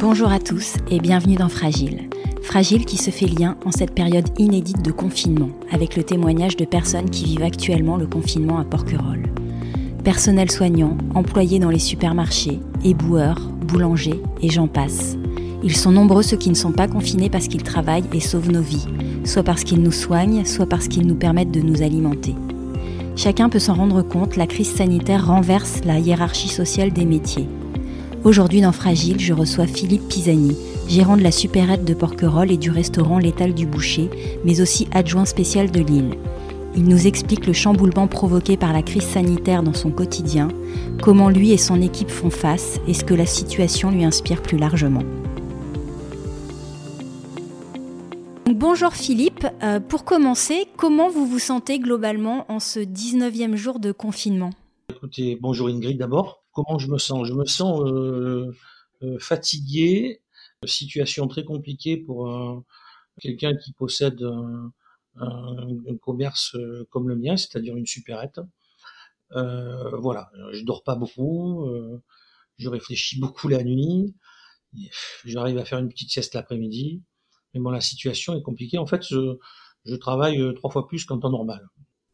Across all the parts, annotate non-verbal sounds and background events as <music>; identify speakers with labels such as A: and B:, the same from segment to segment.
A: Bonjour à tous et bienvenue dans Fragile. Fragile qui se fait lien en cette période inédite de confinement, avec le témoignage de personnes qui vivent actuellement le confinement à Porquerolles. Personnel soignant, employés dans les supermarchés, éboueurs, boulangers et j'en passe. Ils sont nombreux ceux qui ne sont pas confinés parce qu'ils travaillent et sauvent nos vies, soit parce qu'ils nous soignent, soit parce qu'ils nous permettent de nous alimenter. Chacun peut s'en rendre compte, la crise sanitaire renverse la hiérarchie sociale des métiers. Aujourd'hui dans Fragile, je reçois Philippe Pisani, gérant de la supérette de Porquerolles et du restaurant L'étal du Boucher, mais aussi adjoint spécial de Lille. Il nous explique le chamboulement provoqué par la crise sanitaire dans son quotidien, comment lui et son équipe font face et ce que la situation lui inspire plus largement. Bonjour Philippe, euh, pour commencer, comment vous vous sentez globalement en ce 19e jour de confinement?
B: Écoutez, bonjour Ingrid d'abord. Comment je me sens Je me sens euh, euh, fatigué, situation très compliquée pour quelqu'un qui possède un, commerce euh, comme le mien, c'est-à-dire une supérette. Voilà, je dors pas beaucoup, je réfléchis beaucoup la nuit, j'arrive à faire une petite sieste l'après-midi, mais bon, la situation est compliquée. En fait, je travaille trois fois plus qu'en temps normal.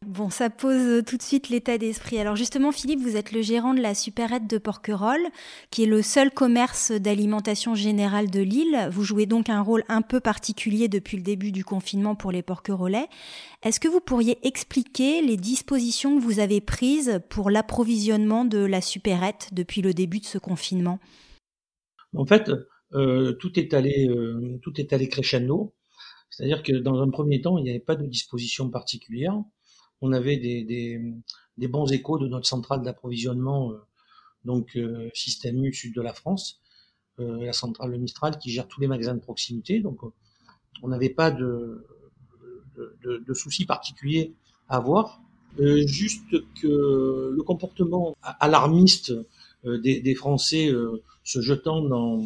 A: Bon, ça pose tout de suite l'état d'esprit. Alors justement, Philippe, vous êtes le gérant de la supérette de Porquerolles, qui est le seul commerce d'alimentation générale de l'île. Vous jouez donc un rôle un peu particulier depuis le début du confinement pour les Porquerolais. Est-ce que vous pourriez expliquer les dispositions que vous avez prises pour l'approvisionnement de la supérette depuis le début de ce confinement?
B: En fait, euh, tout est allé, euh, tout est allé crescendo. C'est-à-dire que dans un premier temps, il n'y avait pas de disposition particulière on avait des, des, bons échos de notre centrale d'approvisionnement, euh, donc euh, Système U sud de la France, euh, la centrale Mistral qui gère tous les magasins de proximité. Donc on n'avait pas de, de, soucis particuliers à avoir. juste que le comportement alarmiste des, Français se jetant dans,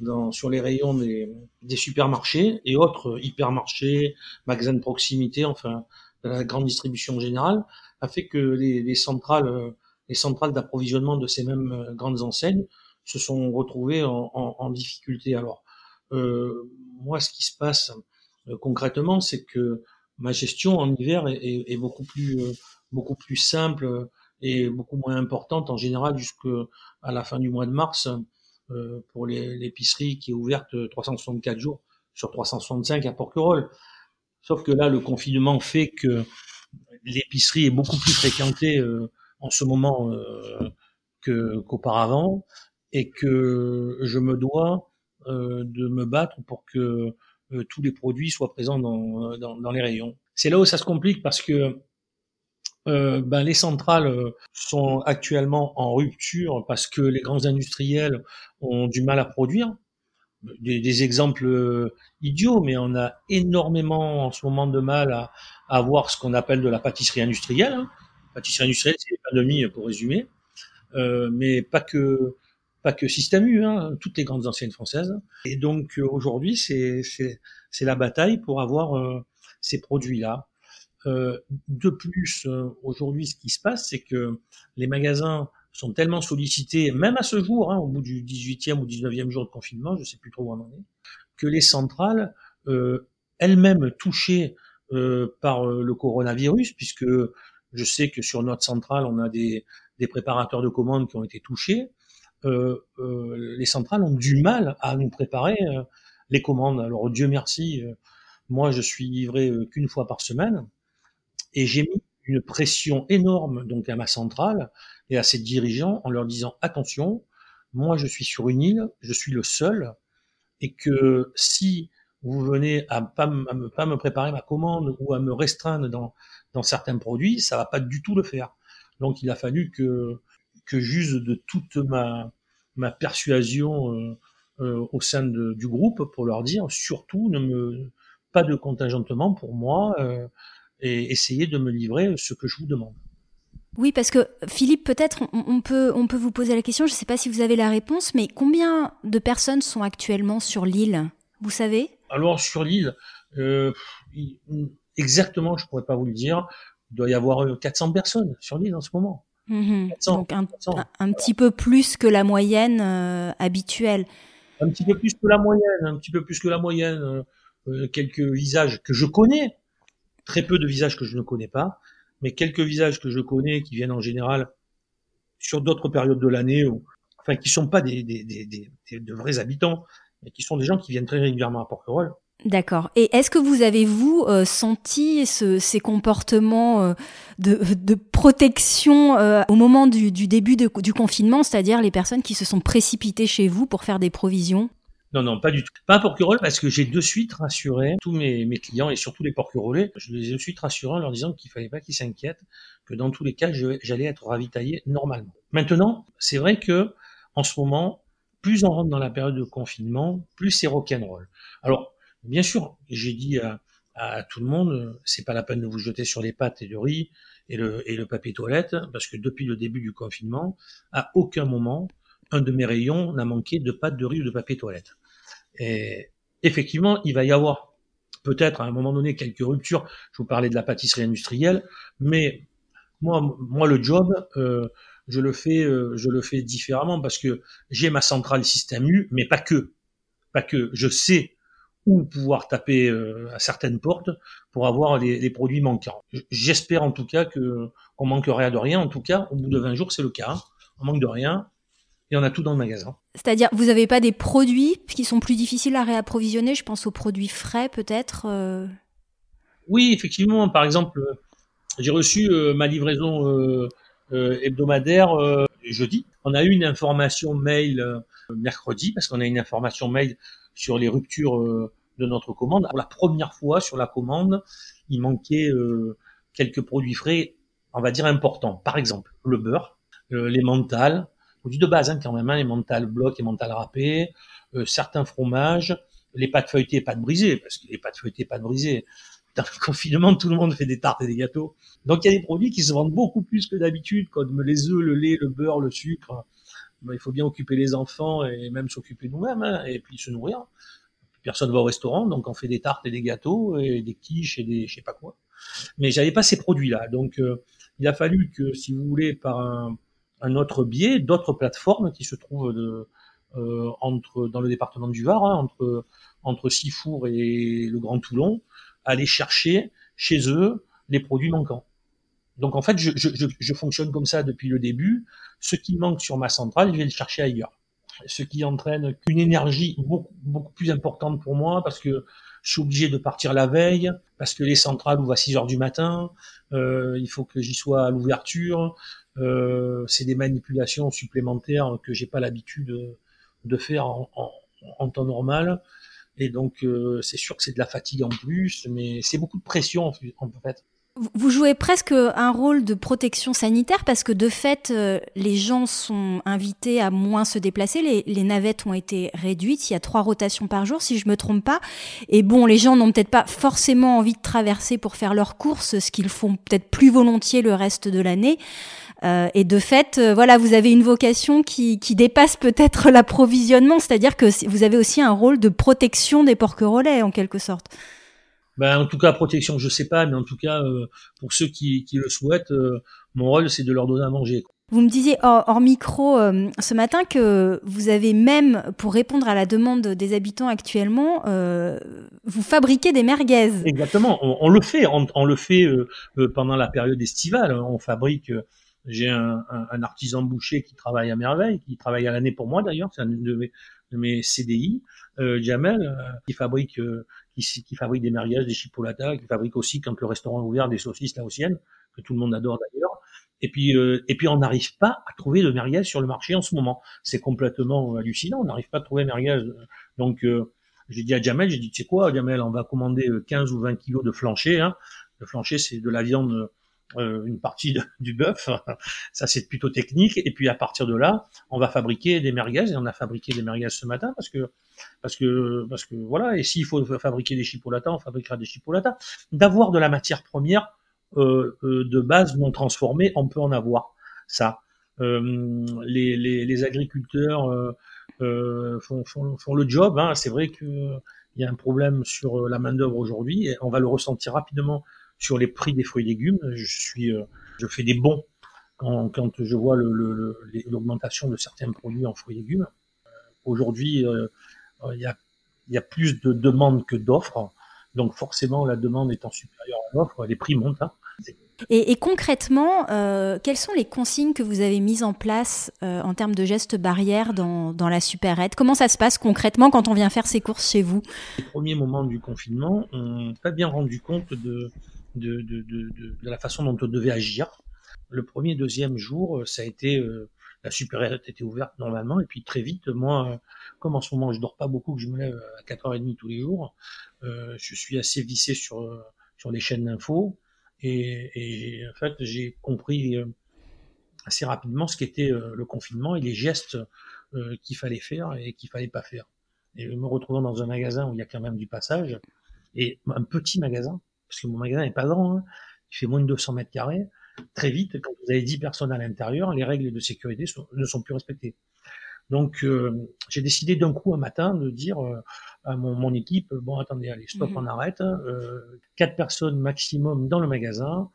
B: dans, sur les rayons des, des, supermarchés et autres hypermarchés, magasins de proximité, enfin de la grande distribution générale, a fait que les, les centrales, les centrales d'approvisionnement de ces mêmes euh, grandes enseignes se sont retrouvées en, en, en difficulté. Alors, euh, moi, ce qui se passe euh, concrètement, c'est que ma gestion en hiver est, est, beaucoup plus, euh, beaucoup plus simple et beaucoup moins importante en général jusqu'à la fin du mois de mars pour l'épicerie qui est ouverte 364 jours sur 365 à Porquerolles. Sauf que là, le confinement fait que l'épicerie est beaucoup plus fréquentée euh, en ce moment euh, que qu'auparavant et que je me dois euh, de me battre pour que tous les produits soient présents dans, les rayons. C'est là où ça se complique parce que ben, les centrales sont actuellement en rupture parce que les grands industriels ont du mal à produire des, des, exemples euh, idiots, mais on a énormément en ce moment de mal à, à avoir ce qu'on appelle de la pâtisserie industrielle. Hein. Pâtisserie industrielle, c'est les pains de mie pour résumer, euh, mais pas que pas que Système U, hein, toutes les grandes anciennes françaises. Et donc euh, aujourd'hui, c'est c'est la bataille pour avoir euh, ces produits-là. Euh, de plus, aujourd'hui, ce qui se passe, c'est que les magasins sont tellement sollicités, même à ce jour, hein, au bout du 18e ou 19e jour de confinement, je sais plus trop où on en est, que les centrales, euh, elles-mêmes touchées euh, par euh, le coronavirus, puisque je sais que sur notre centrale, on a des, des préparateurs de commandes qui ont été touchés, euh, euh les centrales ont du mal à nous préparer euh, les commandes. Alors Dieu merci, moi je suis livré qu'une fois par semaine, et j'ai mis une pression énorme donc à ma centrale et à ses dirigeants en leur disant attention, moi je suis sur une île, je suis le seul, et que si vous venez à pas, me, pas me préparer ma commande ou à me restreindre dans, certains produits, ça va pas du tout le faire. Donc il a fallu que, que j'use de toute ma, persuasion euh, euh, au sein du groupe pour leur dire surtout ne me pas de contingentement pour moi euh, et essayer de me livrer ce que je vous demande.
A: Oui, parce que Philippe, peut-être on, peut, on peut vous poser la question, je ne sais pas si vous avez la réponse, mais combien de personnes sont actuellement sur l'île? Vous savez?
B: Alors sur l'île, euh, exactement, je ne pourrais pas vous le dire. Il doit y avoir 400 euh, personnes sur l'île en ce moment.
A: Mmh Donc un, petit peu plus que la moyenne euh, habituelle.
B: un petit peu plus que la moyenne, un petit peu plus que la moyenne. quelques visages que je connais, très peu de visages que je ne connais pas, mais quelques visages que je connais qui viennent en général sur d'autres périodes de l'année, ou enfin qui sont pas des, de vrais habitants, mais qui sont des gens qui viennent très régulièrement à Porquerolles.
A: D'accord. Et est-ce que vous avez, vous, euh, senti ce, ces comportements euh, de, protection euh, au moment du, début du confinement, c'est-à-dire les personnes qui se sont précipitées chez vous pour faire des provisions?
B: Non, non, pas du tout. Pas à Porquerolles parce que j'ai de suite rassuré tous mes, clients et surtout les Porquerolais. Je les ai de suite rassurés en leur disant qu'il fallait pas qu'ils s'inquiètent, que dans tous les cas, j'allais être ravitaillé normalement. Maintenant, c'est vrai que en ce moment, plus on rentre dans la période de confinement, plus c'est rock'n'roll. Alors, bien sûr, j'ai dit à, tout le monde, c'est pas la peine de vous jeter sur les pâtes et de riz et le, et le papier toilette, parce que depuis le début du confinement, à aucun moment, un de mes rayons n'a manqué de pâtes de riz ou de papier toilette. Et effectivement, il va y avoir peut-être à un moment donné quelques ruptures. Je vous parlais de la pâtisserie industrielle, mais moi, moi le job, euh, je le fais, euh, je le fais différemment parce que j'ai ma centrale système U, mais pas que, pas que. Je sais où pouvoir taper euh, à certaines portes pour avoir les, les produits manquants. J'espère en tout cas que on manquerait de rien. En tout cas, au bout de 20 jours, c'est le cas. Hein. On manque de rien et on a tout dans le magasin.
A: C'est-à-dire, vous n'avez pas des produits qui sont plus difficiles à réapprovisionner? Je pense aux produits frais, peut-être euh
B: Oui, effectivement. Par exemple, j'ai reçu euh, ma livraison euh, hebdomadaire jeudi. On a eu une information mail mercredi, parce qu'on a une information mail sur les ruptures de notre commande. Pour la première fois sur la commande, il manquait quelques produits frais, on va dire importants. Par exemple, le beurre, les mentales, produits de base hein, quand même, hein, les mentales blocs et mentales râpées, euh, certains fromages, les pâtes feuilletées, pâtes brisées, parce que les pâtes feuilletées, pâtes brisées, <laughs> dans le confinement, tout le monde fait des tartes et des gâteaux. Donc il y a des produits qui se vendent beaucoup plus que d'habitude, comme les œufs, le lait, le beurre, le sucre. il faut bien occuper les enfants et même s'occuper nous-mêmes, hein, et puis se nourrir. Personne va au restaurant, donc on fait des tartes et des gâteaux et des quiches et des je sais pas quoi. Mais j'avais pas ces produits-là, donc euh, il a fallu que, si vous voulez, par un, un autre biais, d'autres plateformes qui se trouvent de, euh, entre dans le département du Var, hein, entre entre Sifour et le Grand Toulon, aller chercher chez eux les produits manquants. Donc en fait, je, je, je, fonctionne comme ça depuis le début. Ce qui manque sur ma centrale, je vais le chercher ailleurs. Ce qui entraîne une énergie beaucoup, beaucoup plus importante pour moi parce que je suis obligé de partir la veille, parce que les centrales ouvrent à 6 heures du matin, euh, il faut que j'y sois à l'ouverture, euh, c'est des manipulations supplémentaires que j'ai pas l'habitude de, faire en, temps normal. Et donc, euh, c'est sûr que c'est de la fatigue en plus, mais c'est beaucoup de pression en fait.
A: Vous jouez presque un rôle de protection sanitaire parce que de fait, euh, les gens sont invités à moins se déplacer. Les, les, navettes ont été réduites. Il y a trois rotations par jour, si je me trompe pas. Et bon, les gens n'ont peut-être pas forcément envie de traverser pour faire leurs courses, ce qu'ils font peut-être plus volontiers le reste de l'année. Euh, et de fait, euh, voilà, vous avez une vocation qui, qui dépasse peut-être <laughs> l'approvisionnement, c'est-à-dire que vous avez aussi un rôle de protection des porquerolais en quelque sorte.
B: Ben, en tout cas, protection, je sais pas, mais en tout cas, euh, pour ceux qui, qui le souhaitent, mon rôle, c'est de leur donner à manger.
A: Vous me disiez hors, micro ce matin que vous avez même, pour répondre à la demande des habitants actuellement, euh, vous fabriquez des merguez.
B: Exactement, on, on le fait, on, on le fait pendant la période estivale. On fabrique j'ai un, un, artisan boucher qui travaille à merveille, qui travaille à l'année pour moi d'ailleurs, c'est un de mes, CDI, euh, Jamel, euh, qui fabrique euh, qui, qui, fabrique des merguez, des chipolatas, qui fabrique aussi quand le restaurant est ouvert des saucisses laotiennes, que tout le monde adore d'ailleurs. Et puis euh, et puis on n'arrive pas à trouver de merguez sur le marché en ce moment. C'est complètement hallucinant, on n'arrive pas à trouver merguez. Donc j'ai dit à Jamel, j'ai dit tu sais quoi, Jamel, on va commander 15 ou 20 kilos de flancher. Hein. Le flancher c'est de la viande euh, une partie du bœuf, <laughs> ça c'est plutôt technique. Et puis à partir de là, on va fabriquer des merguez et on a fabriqué des merguez ce matin parce que parce que parce que voilà. Et s'il faut fabriquer des chipolatas, on fabriquera des chipolatas. D'avoir de la matière première euh, euh, de base non transformée, on peut en avoir ça. Euh, les, les, agriculteurs euh, font, font, le job. Hein. C'est vrai qu'il y a un problème sur la main d'œuvre aujourd'hui et on va le ressentir rapidement sur les prix des fruits et légumes. Je suis, euh, je fais des bons quand, quand je vois l'augmentation le, le, de certains produits en fruits et légumes. aujourd'hui, il y a, y, a, plus de demandes que d'offres. Donc forcément, la demande étant supérieure à l'offre, les prix montent. Hein.
A: Et, concrètement, euh, quelles sont les consignes que vous avez mises en place euh, en termes de gestes barrières dans, dans la supérette? Comment ça se passe concrètement quand on vient faire ses courses chez vous?
B: Les premiers moments du confinement, on n'a pas bien rendu compte de, de, de, de, de, la façon dont on devait agir. Le premier, deuxième jour, ça a été... Euh, la supérette était ouverte normalement, et puis très vite, moi, comme en ce moment je dors pas beaucoup, que je me lève à 4h30 tous les jours, je suis assez vissé sur, sur les chaînes d'infos, et, et en fait, j'ai compris euh, assez rapidement ce qu'était euh, le confinement et les gestes euh, qu'il fallait faire et qu'il fallait pas faire. Et me retrouvant dans un magasin où il y a quand même du passage, et un petit magasin, parce que mon magasin n'est pas grand, hein, il fait moins de 200 mètres carrés, très vite, quand vous avez 10 personnes à l'intérieur, les règles de sécurité ne sont plus respectées. Donc j'ai décidé d'un coup un matin de dire à mon, mon, équipe, bon attendez, allez, stop, mhm. on arrête, euh, quatre personnes maximum dans le magasin.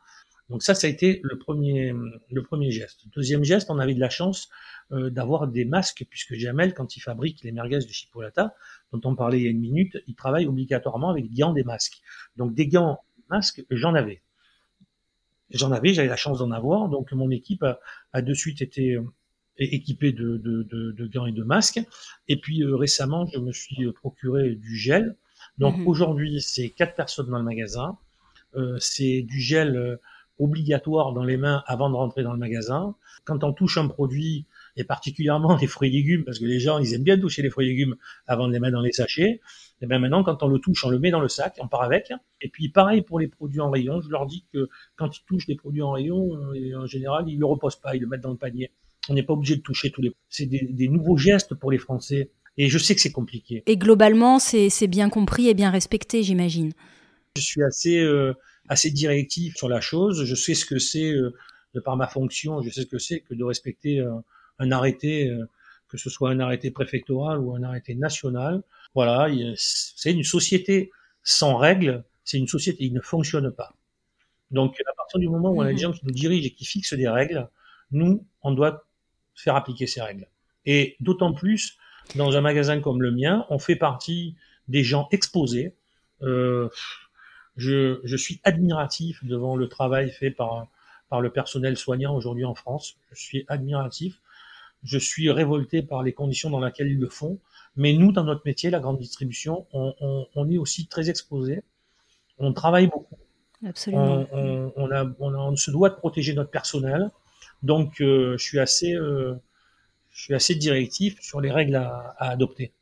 B: Donc ça, ça a été le premier, le premier geste. Deuxième geste, on avait de la chance euh, d'avoir des masques, puisque Jamel, quand il fabrique les merguez de Chipolata, dont on parlait il y a une minute, il travaille obligatoirement avec des gants, des masques. Donc des gants, masques, j'en avais. J'en avais, j'avais la chance d'en avoir, donc mon équipe a, a de suite été équipé de, de, de, de, gants et de masques. Et puis euh, récemment, je me suis procuré du gel. Donc mhm. aujourd'hui, c'est quatre personnes dans le magasin. Euh, c'est du gel euh, obligatoire dans les mains avant de rentrer dans le magasin. Quand on touche un produit, et particulièrement <laughs> les fruits et légumes, parce que les gens, ils aiment bien toucher les fruits et légumes avant de les mettre dans les sachets. Et bien maintenant, quand on le touche, on le met dans le sac, on part avec. Et puis pareil pour les produits en rayon, je leur dis que quand ils touchent des produits en rayon, en général, ils le reposent pas, ils le mettent dans le panier. On n'est pas obligé de toucher tous les. C'est des, nouveaux gestes pour les Français. Et je sais que c'est compliqué.
A: Et globalement, c'est bien compris et bien respecté, j'imagine.
B: Je suis assez euh, assez directif sur la chose. Je sais ce que c'est euh, de par ma fonction. Je sais ce que c'est que de respecter euh, un arrêté, que ce soit un arrêté préfectoral ou un arrêté national. Voilà, c'est une société sans règles. C'est une société qui ne fonctionne pas. Donc, à partir du moment où on a des mhm. gens qui nous dirigent et qui fixent des règles, nous, on doit faire appliquer ces règles. Et d'autant plus dans un magasin comme le mien, on fait partie des gens exposés. Euh, je, je, suis admiratif devant le travail fait par, par le personnel soignant aujourd'hui en France. Je suis admiratif. Je suis révolté par les conditions dans lesquelles ils le font. Mais nous, dans notre métier, la grande distribution, on, on, on est aussi très exposés. On travaille beaucoup.
A: Absolument.
B: On, on, a, on, se doit de protéger notre personnel. Donc, euh, je suis assez, euh, je suis assez directif sur les règles à, adopter.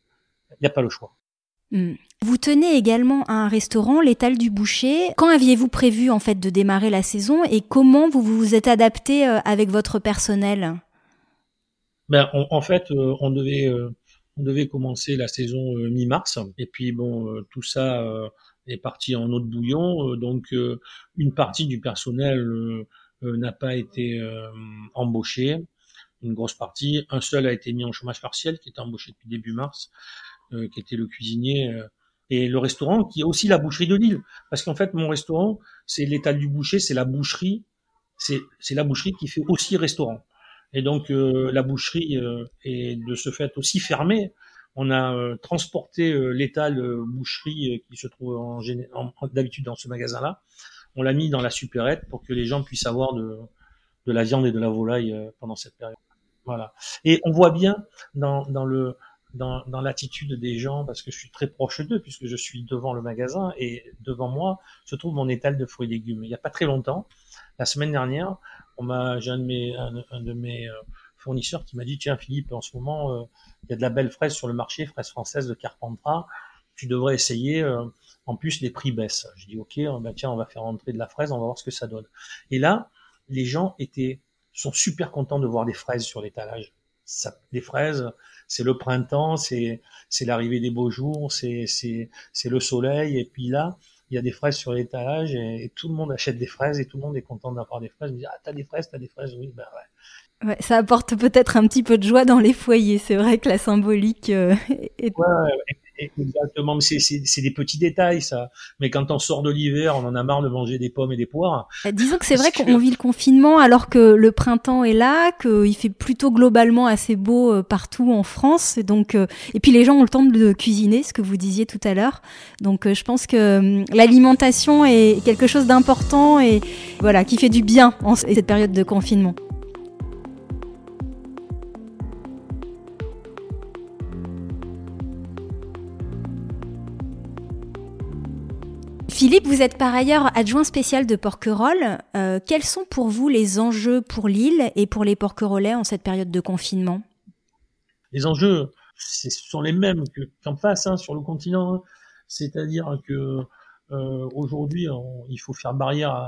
B: Il n'y a pas le choix.
A: Hmm. Vous tenez également un restaurant, l'étal du boucher. Quand aviez-vous prévu en fait de démarrer la saison et comment vous vous êtes adapté euh, avec votre personnel?
B: Ben, en fait, on devait, on devait commencer la saison mi-mars et puis bon, tout ça est parti en eau de bouillon. donc, une partie du personnel euh, n'a pas été euh, embauché, une grosse partie. Un seul a été mis en chômage partiel, qui était embauché depuis début mars, euh, qui était le cuisinier et le restaurant, qui est aussi la boucherie de Lille. Parce qu'en fait, mon restaurant, c'est l'étal du boucher, c'est la boucherie, c'est la boucherie qui fait aussi restaurant. Et donc la boucherie est de ce fait aussi fermée. On a transporté l'étal boucherie qui se trouve en, en d'habitude dans ce magasin-là on l'a mis dans la supérette pour que les gens puissent avoir de, de la viande et de la volaille euh, pendant cette période. Voilà. Et on voit bien dans, dans le dans, dans l'attitude des gens, parce que je suis très proche d'eux, puisque je suis devant le magasin et devant moi se trouve mon étal de fruits et légumes. Il n'y a pas très longtemps, la semaine dernière, on m'a, j'ai un de mes, un, de mes euh, fournisseurs qui m'a dit tiens Philippe, en ce moment, euh, il y a de la belle fraise sur le marché, fraise française de Carpentras tu devrais essayer. Euh, en plus, les prix baissent. Je dis ok, ben tiens, on va faire rentrer de la fraise, on va voir ce que ça donne. Et là, les gens étaient sont super contents de voir des fraises sur l'étalage. Ça, les fraises, c'est le printemps, c'est c'est l'arrivée des beaux jours, c'est c'est c'est le soleil. Et puis là, il y a des fraises sur l'étalage et, tout le monde achète des fraises et tout le monde est content d'avoir des fraises. dit, ah t'as des fraises, t'as des fraises, oui ben ouais.
A: Ouais, ça apporte peut-être un petit peu de joie dans les foyers. C'est vrai que la symbolique euh, est...
B: Ouais, Exactement, c'est des petits détails ça. Mais quand on sort de l'hiver, on en a marre de manger des pommes et des poires.
A: Euh, disons que c'est vrai qu'on vit le confinement alors que le printemps est là, qu'il fait plutôt globalement assez beau euh, partout en France. Donc, euh, et puis les gens ont le temps de cuisiner, ce que vous disiez tout à l'heure. Donc je pense que hum, l'alimentation est quelque chose d'important et voilà qui fait du bien en cette période de confinement. Philippe, vous êtes par ailleurs adjoint spécial de Porquerolles. Euh, quels sont pour vous les enjeux pour l'île et pour les Porquerolais en cette période de confinement?
B: Les enjeux, sont les mêmes qu'en face, hein, sur le continent. Hein. C'est-à-dire que euh, aujourd'hui, il faut faire barrière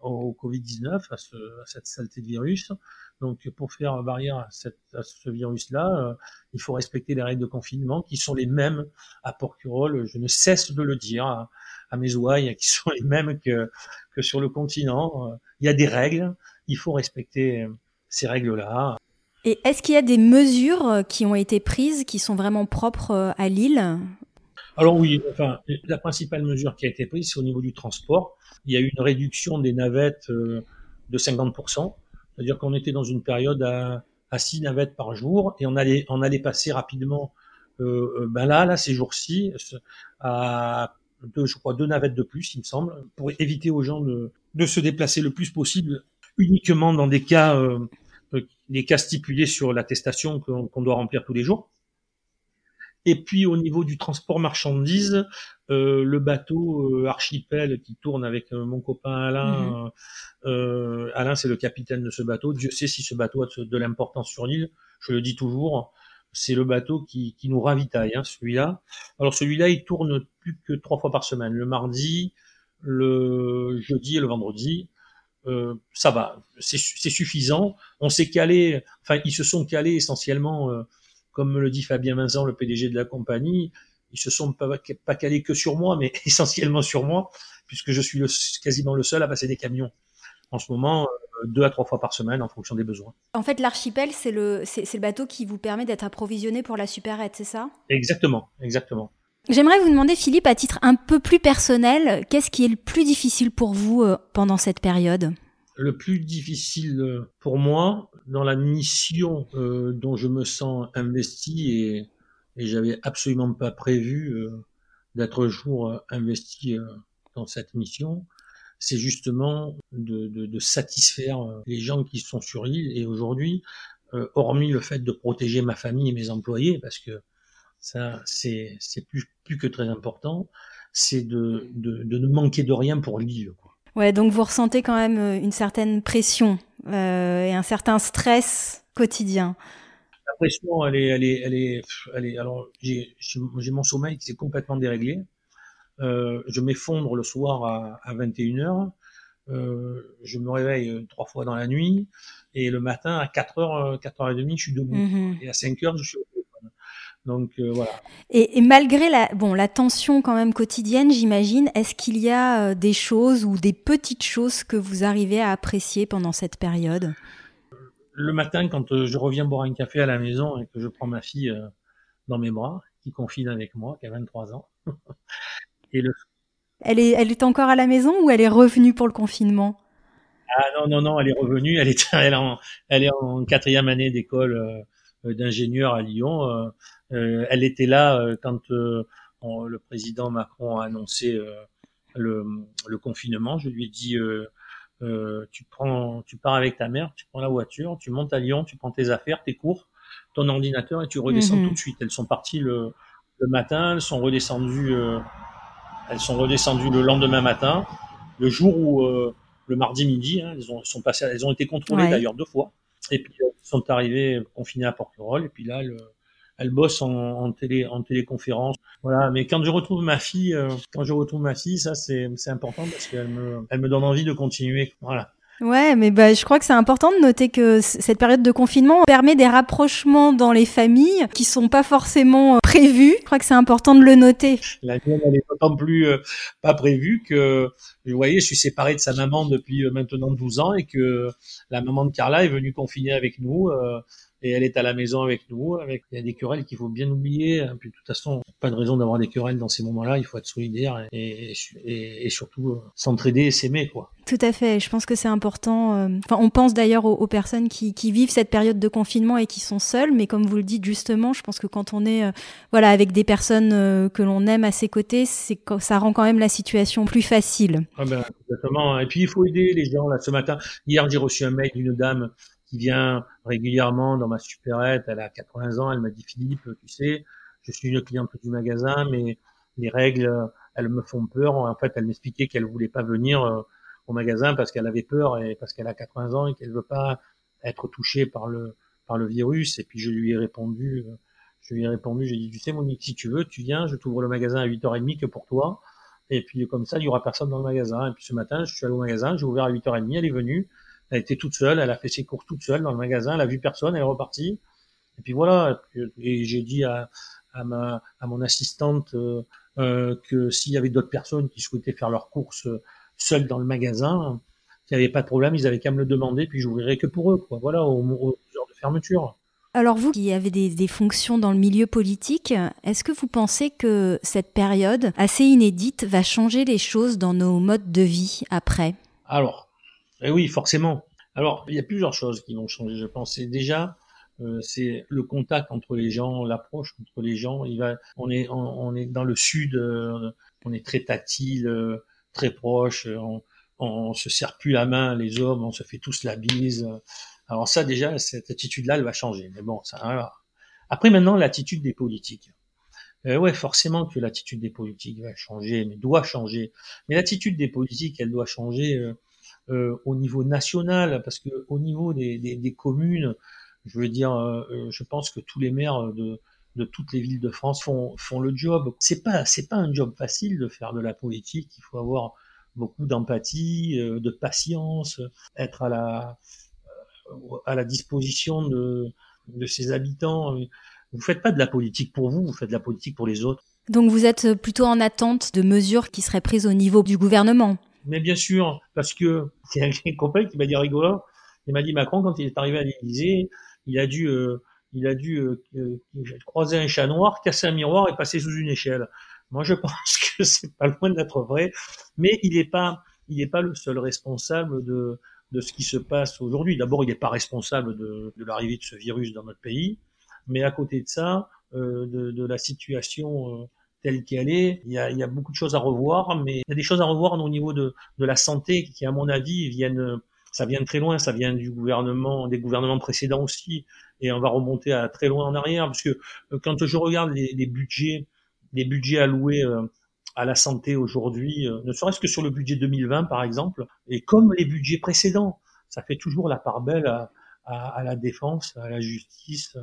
B: au Covid-19, à, cette saleté de virus. Donc, pour faire barrière à, ce virus-là, euh, il faut respecter les règles de confinement qui sont les mêmes à Porquerolles. Je ne cesse de le dire. À mes ouailles qui sont les mêmes que, que sur le continent. Euh, il y a des règles, il faut respecter euh, ces règles-là.
A: Et est-ce qu'il y a des mesures euh, qui ont été prises qui sont vraiment propres à l'île
B: Alors oui, enfin, la principale mesure qui a été prise, c'est au niveau du transport. Il y a eu une réduction des navettes de 50%, c'est-à-dire qu'on était dans une période à, à 6 navettes par jour et on allait, on allait passer rapidement euh, ben là, là, ces jours-ci, à deux, je crois, deux navettes de plus, il me semble, pour éviter aux gens de, de se déplacer le plus possible uniquement dans des cas, euh, des cas stipulés sur l'attestation qu'on doit remplir tous les jours. Et puis au niveau du transport marchandises, euh, le bateau euh, Archipel qui tourne avec euh, mon copain Alain, mmh. Alain c'est le capitaine de ce bateau. Dieu sait si ce bateau a de l'importance sur l'île. Je le dis toujours c'est le bateau qui, qui nous ravitaille, hein, celui-là. Alors celui-là, il tourne plus que trois fois par semaine, le mardi, le jeudi et le vendredi. Euh, ça va, c'est suffisant. On s'est calé, enfin ils se sont calés essentiellement, euh, comme me le dit Fabien Vincent, le PDG de la compagnie, ils se sont pas, pas calés que sur moi, mais <laughs> essentiellement sur moi, puisque je suis le, quasiment le seul à passer des camions en ce moment euh, deux à trois fois par semaine en fonction des besoins.
A: En fait, l'archipel, c'est le, c'est, le bateau qui vous permet d'être approvisionné pour la supérette, c'est ça?
B: Exactement, exactement.
A: J'aimerais vous demander, Philippe, à titre un peu plus personnel, qu'est-ce qui est le plus difficile pour vous euh, pendant cette période?
B: Le plus difficile euh, pour moi, dans la mission dont je me sens investi et, et j'avais absolument pas prévu d'être un jour investi dans cette mission, c'est justement de, de, de, satisfaire euh, les gens qui sont sur l'île. Et aujourd'hui, euh, hormis le fait de protéger ma famille et mes employés, parce que ça, c'est, c'est plus, plus que très important, c'est de, de, de ne manquer de rien pour l'île. Quoi.
A: Ouais, donc vous ressentez quand même euh, une certaine pression euh, et un certain stress quotidien.
B: La pression, elle est, elle est, elle est, elle est alors j'ai, j'ai mon sommeil qui s'est complètement déréglé. Euh, je m'effondre le soir à, à 21h. Euh, je me réveille euh, trois fois dans la nuit et le matin à 4h, 4h30, je suis debout. Mhm. Et à 5h, je suis au téléphone. Donc voilà.
A: Et, et, malgré la, bon, la tension quand même quotidienne, j'imagine, est-ce qu'il y a des choses ou des petites choses que vous arrivez à apprécier pendant cette période?
B: Le matin, quand je reviens boire un café à la maison et que je prends ma fille dans mes bras, qui confine avec moi, qui a 23 ans, <laughs>
A: elle est, elle est encore à la maison ou elle est revenue pour le confinement?
B: Ah non, non, non, elle est revenue. Elle est, <laughs> elle en, elle est en quatrième année d'école euh, d'ingénieur à Lyon. Euh, euh, elle était là quand le président Macron a annoncé le, le, confinement. Je lui ai dit, tu prends, tu pars avec ta mère, tu prends la voiture, tu montes à Lyon, tu prends tes affaires, tes cours, ton ordinateur et tu redescends mhm. tout de suite. Elles sont parties le, le matin, elles sont redescendues elles sont redescendues le lendemain matin, le jour où euh, le mardi midi, hein, elles ont sont passées, elles ont été contrôlées d'ailleurs deux fois, et puis elles sont arrivées confinées à Porquerolles, et puis là elles, elles bossent en, en, télé en téléconférence. Voilà, mais quand je retrouve ma fille, euh, quand je retrouve ma fille, ça c'est c'est important parce qu'elle me elle me donne envie de continuer. Voilà.
A: Ouais, mais bah, je crois que c'est important de noter que cette période de confinement permet des rapprochements dans les familles qui sont pas forcément euh, prévus. Je crois que c'est important de le noter.
B: La mienne, elle est d'autant plus euh, pas prévue que, vous voyez, je suis séparé de sa maman depuis euh, maintenant 12 ans et que la maman de Carla est venue confiner avec nous. Et elle est à la maison avec nous. Avec il y a des querelles qu'il faut bien oublier. Hein. Puis de toute façon, pas de raison d'avoir des querelles dans ces moments-là. Il faut être solidaire et, et, et surtout euh, s'entraider et s'aimer quoi.
A: Tout à fait. Je pense que c'est important. Euh, enfin, on pense d'ailleurs aux, personnes qui, qui, vivent cette période de confinement et qui sont seules. Mais comme vous le dites justement, je pense que quand on est, euh, voilà, avec des personnes que l'on aime à ses côtés, c'est ça rend quand même la situation plus facile.
B: Ah ben, exactement. Et puis il faut aider les gens. Là, ce matin, hier, j'ai reçu un mail d'une dame qui vient régulièrement dans ma supérette. Elle a 80 ans. Elle m'a dit Philippe, tu sais, je suis une cliente du magasin, mais les règles, elles me font peur. En fait, elle m'expliquait qu'elle voulait pas venir euh, au magasin parce qu'elle avait peur et parce qu'elle a 80 ans et qu'elle veut pas être touchée par le par le virus. Et puis je lui ai répondu, euh, je lui ai répondu, j'ai dit, tu sais Monique, si tu veux, tu viens, je t'ouvre le magasin à 8h30 que pour toi. Et puis comme ça, il y aura personne dans le magasin. Et puis ce matin, je suis allé au magasin, j'ai ouvert à 8h30, elle est venue, elle était toute seule, elle a fait ses courses toute seule dans le magasin, elle a vu personne, elle est repartie. Et puis voilà. Et j'ai dit à, à, ma, à mon assistante euh, euh que s'il y avait d'autres personnes qui souhaitaient faire leurs courses euh, seules dans le magasin, il n'y avait pas de problème, ils avaient qu'à me le demander, puis j'ouvrirais que pour eux, quoi. Voilà, au, au heures de fermeture.
A: Alors vous qui avez des, des, fonctions dans le milieu politique, est-ce que vous pensez que cette période assez inédite va changer les choses dans nos modes de vie après?
B: Alors, eh oui, forcément. Alors, il y a plusieurs choses qui vont changer, je pense. Et déjà, euh, c'est le contact entre les gens, l'approche entre les gens. Il va, on est, on, est dans le sud, euh, on est très tactile, euh, très proche. On, on, se serre plus la main, les hommes, on se fait tous la bise. Alors ça, déjà, cette attitude-là, elle va changer. Mais bon, ça. Après, maintenant, l'attitude des politiques. Euh, ouais, forcément que l'attitude des politiques va changer, mais doit changer. Mais l'attitude des politiques, elle doit changer euh, au niveau national, parce que au niveau des, des, des communes, je veux dire, euh, euh, je pense que tous les maires de, de toutes les villes de France font, font le job. C'est pas c'est pas un job facile de faire de la politique. Il faut avoir beaucoup d'empathie, de patience, être à la à la disposition de de ses habitants. Vous faites pas de la politique pour vous, vous faites de la politique pour les autres.
A: Donc vous êtes plutôt en attente de mesures qui seraient prises au niveau du gouvernement.
B: Mais bien sûr, parce que <laughs> c'est un copain qui m'a dit rigolo. Il m'a dit Macron quand il est arrivé à l'Élysée, il a dû, euh, il a dû euh, croiser un chat noir, casser un miroir et passer sous une échelle. Moi, je <laughs> pense que c'est pas loin d'être vrai, mais il n'est pas, il n'est pas le seul responsable de de ce qui se passe aujourd'hui. D'abord, il n'est pas responsable de, de l'arrivée de ce virus dans notre pays, mais à côté de ça, euh, de, de, la situation euh, telle qu'elle est. Il y, a, a, beaucoup de choses à revoir, mais il y a des choses à revoir au niveau de, la santé qui, à mon avis, viennent, ça vient de très loin, ça vient du gouvernement, des gouvernements précédents aussi, et on va remonter à très loin en arrière, parce que euh, quand je regarde les, budgets, les budgets alloués euh, à la santé aujourd'hui, euh, ne serait-ce que sur le budget 2020 par exemple, et comme les budgets précédents, ça fait toujours la part belle à la défense, à la justice,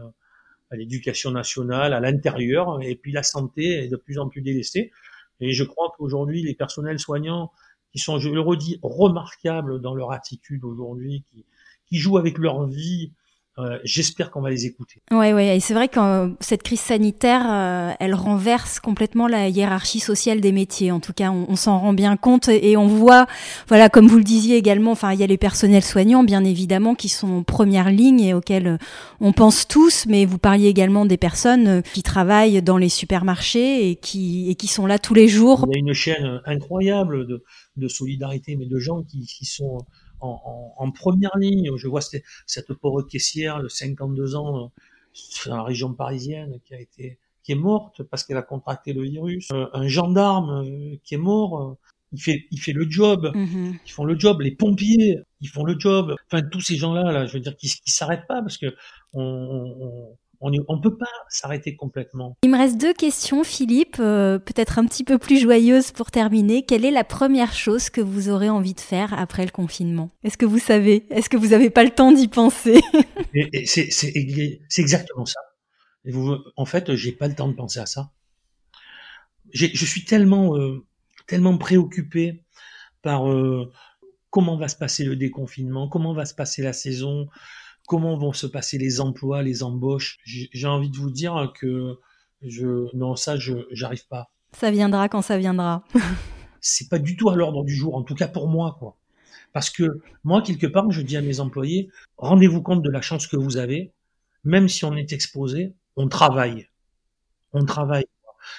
B: à l'éducation nationale, à l'intérieur, et puis la santé est de plus en plus délaissée. Et je crois qu'aujourd'hui, les personnels soignants, qui sont, je le redis, remarquables dans leur attitude aujourd'hui, qui, qui jouent avec leur vie, euh, j'espère qu'on va les écouter.
A: Ouais, ouais, et c'est vrai que euh, cette crise sanitaire, euh, elle renverse complètement la hiérarchie sociale des métiers. En tout cas, on, on s'en rend bien compte et, on voit, voilà, comme vous le disiez également, enfin, il y a les personnels soignants, bien évidemment, qui sont en première ligne et auxquels on pense tous. Mais vous parliez également des personnes qui travaillent dans les supermarchés et qui et qui sont là tous les jours.
B: Il y a une chaîne incroyable de, de solidarité, mais de gens qui, qui sont en, en, première ligne. Je vois cette, cette pauvre caissière de 52 ans euh, dans la région parisienne qui a été qui est morte parce qu'elle a contracté le virus. Euh, un gendarme euh, qui est mort, il fait il fait le job. Mm-hmm. Ils font le job. Les pompiers, ils font le job. Enfin tous ces gens-là, là, je veux dire, qui, qui s'arrêtent pas parce que on, on ne peut pas s'arrêter complètement.
A: Il me reste deux questions, Philippe, euh, peut-être un petit peu plus joyeuses pour terminer. Quelle est la première chose que vous aurez envie de faire après le confinement? Est-ce que vous savez? Est-ce que vous n'avez pas le temps d'y penser? <laughs>
B: C'est exactement ça. Et vous, en fait, j'ai pas le temps de penser à ça. Je suis tellement, euh, tellement préoccupé par euh, comment va se passer le déconfinement, comment va se passer la saison, comment vont se passer les emplois, les embauches. J'ai envie de vous dire que je, non, ça, je, j'arrive pas.
A: Ça viendra quand ça viendra. <laughs>
B: c'est pas du tout à l'ordre du jour, en tout cas pour moi, quoi. Parce que moi, quelque part, je dis à mes employés, rendez-vous compte de la chance que vous avez même si on est exposé, on travaille. On travaille.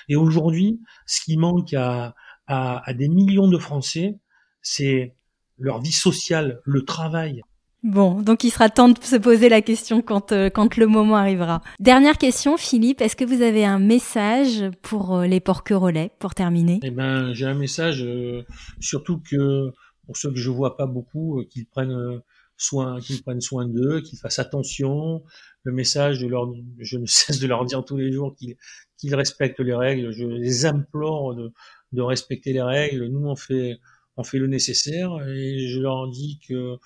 B: Et aujourd'hui, ce qui manque à, à, à des millions de Français, c'est leur vie sociale, le travail.
A: Bon, donc il sera temps de se poser la question quand, euh, quand le moment arrivera. Dernière question, Philippe, est-ce que vous avez un message pour euh, les porquerolais, pour terminer?
B: Eh ben, j'ai un message, euh, surtout que pour ceux que je vois pas beaucoup, qu'ils prennent soin, qu'ils prennent soin d'eux, qu'ils fassent attention. Le message, de leur, je ne <laughs> cesse de leur dire tous les jours qu'ils qu'ils respectent les règles. Je les implore de, de respecter les règles. Nous, on fait, on fait le nécessaire et je leur dis que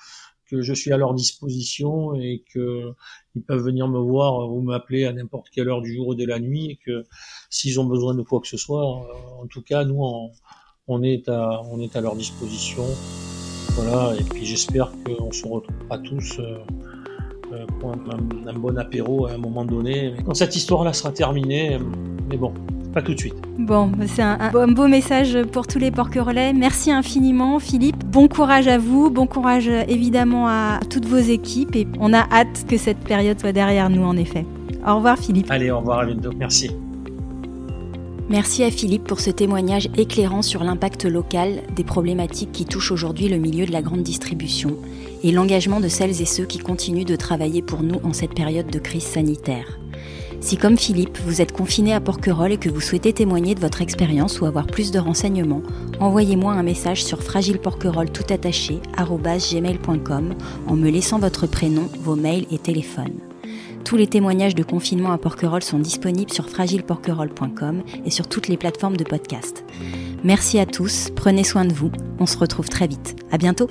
B: que je suis à leur disposition et que ils peuvent venir me voir ou m'appeler à n'importe quelle heure du jour ou de la nuit et que s'ils ont besoin de quoi que ce soit, en tout cas nous on, on est à on est à leur disposition. Voilà et puis j'espère qu'on se retrouvera tous euh, euh, pour un, un, bon apéro à un moment donné. Quand cette histoire-là sera terminée, mais bon, pas tout de suite.
A: Bon, c'est un, un, beau message pour tous les porquerolais. Merci infiniment, Philippe. Bon courage à vous, bon courage évidemment à toutes vos équipes et on a hâte que cette période soit derrière nous, en effet. Au revoir, Philippe.
B: Allez, au revoir, à bientôt. Merci.
A: Merci à Philippe pour ce témoignage éclairant sur l'impact local des problématiques qui touchent aujourd'hui le milieu de la grande distribution et l'engagement de celles et ceux qui continuent de travailler pour nous en cette période de crise sanitaire. Si comme Philippe, vous êtes confiné à Porquerolles et que vous souhaitez témoigner de votre expérience ou avoir plus de renseignements, envoyez-moi un message sur fragileporquerolles tout attaché gmail.com en me laissant votre prénom, vos mails et téléphones. Tous les témoignages de confinement à Porquerolles sont disponibles sur fragileporquerolles.com et sur toutes les plateformes de podcast. Merci à tous, prenez soin de vous, on se retrouve très vite. À bientôt!